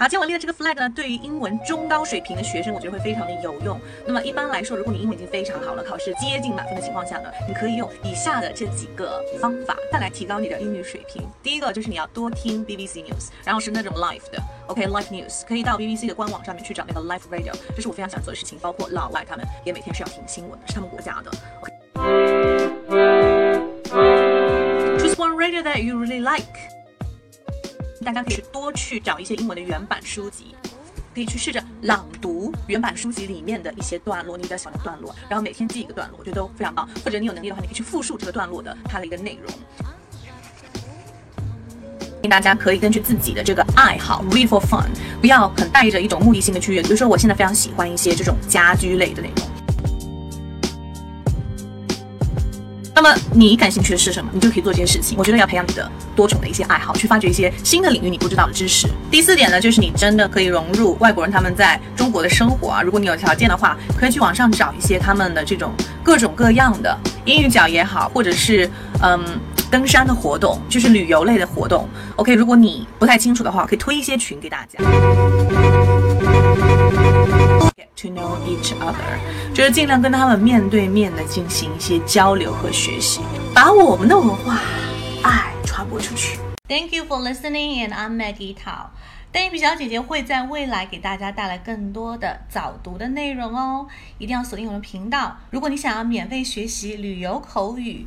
好，今天我列的这个 flag 呢，对于英文中高水平的学生，我觉得会非常的有用。那么一般来说，如果你英文已经非常好了，考试接近满分的情况下呢，你可以用以下的这几个方法，再来提高你的英语水平。第一个就是你要多听 BBC News，然后是那种 live 的，OK，live news，可以到 BBC 的官网上面去找那个 live radio，这是我非常想做的事情。包括老外他们也每天是要听新闻的，是他们国家的。Choose one radio that you really like。大家可以多去找一些英文的原版书籍，可以去试着朗读原版书籍里面的一些段落，你比较喜欢的段落，然后每天记一个段落，我觉得都非常棒。或者你有能力的话，你可以去复述这个段落的它的一个内容。大家可以根据自己的这个爱好 read for fun，不要很带着一种目的性的去阅读。比如说，我现在非常喜欢一些这种家居类的内容。那么你感兴趣的是什么？你就可以做这些事情。我觉得要培养你的多重的一些爱好，去发掘一些新的领域你不知道的知识。第四点呢，就是你真的可以融入外国人他们在中国的生活啊。如果你有条件的话，可以去网上找一些他们的这种各种各样的英语角也好，或者是嗯登山的活动，就是旅游类的活动。OK，如果你不太清楚的话，可以推一些群给大家。Get to know each other，就是尽量跟他们面对面的进行一些交流和学习，把我们的文化爱传播出去。Thank you for listening, and I'm Maggie Tao。黛比小姐姐会在未来给大家带来更多的早读的内容哦，一定要锁定我们频道。如果你想要免费学习旅游口语，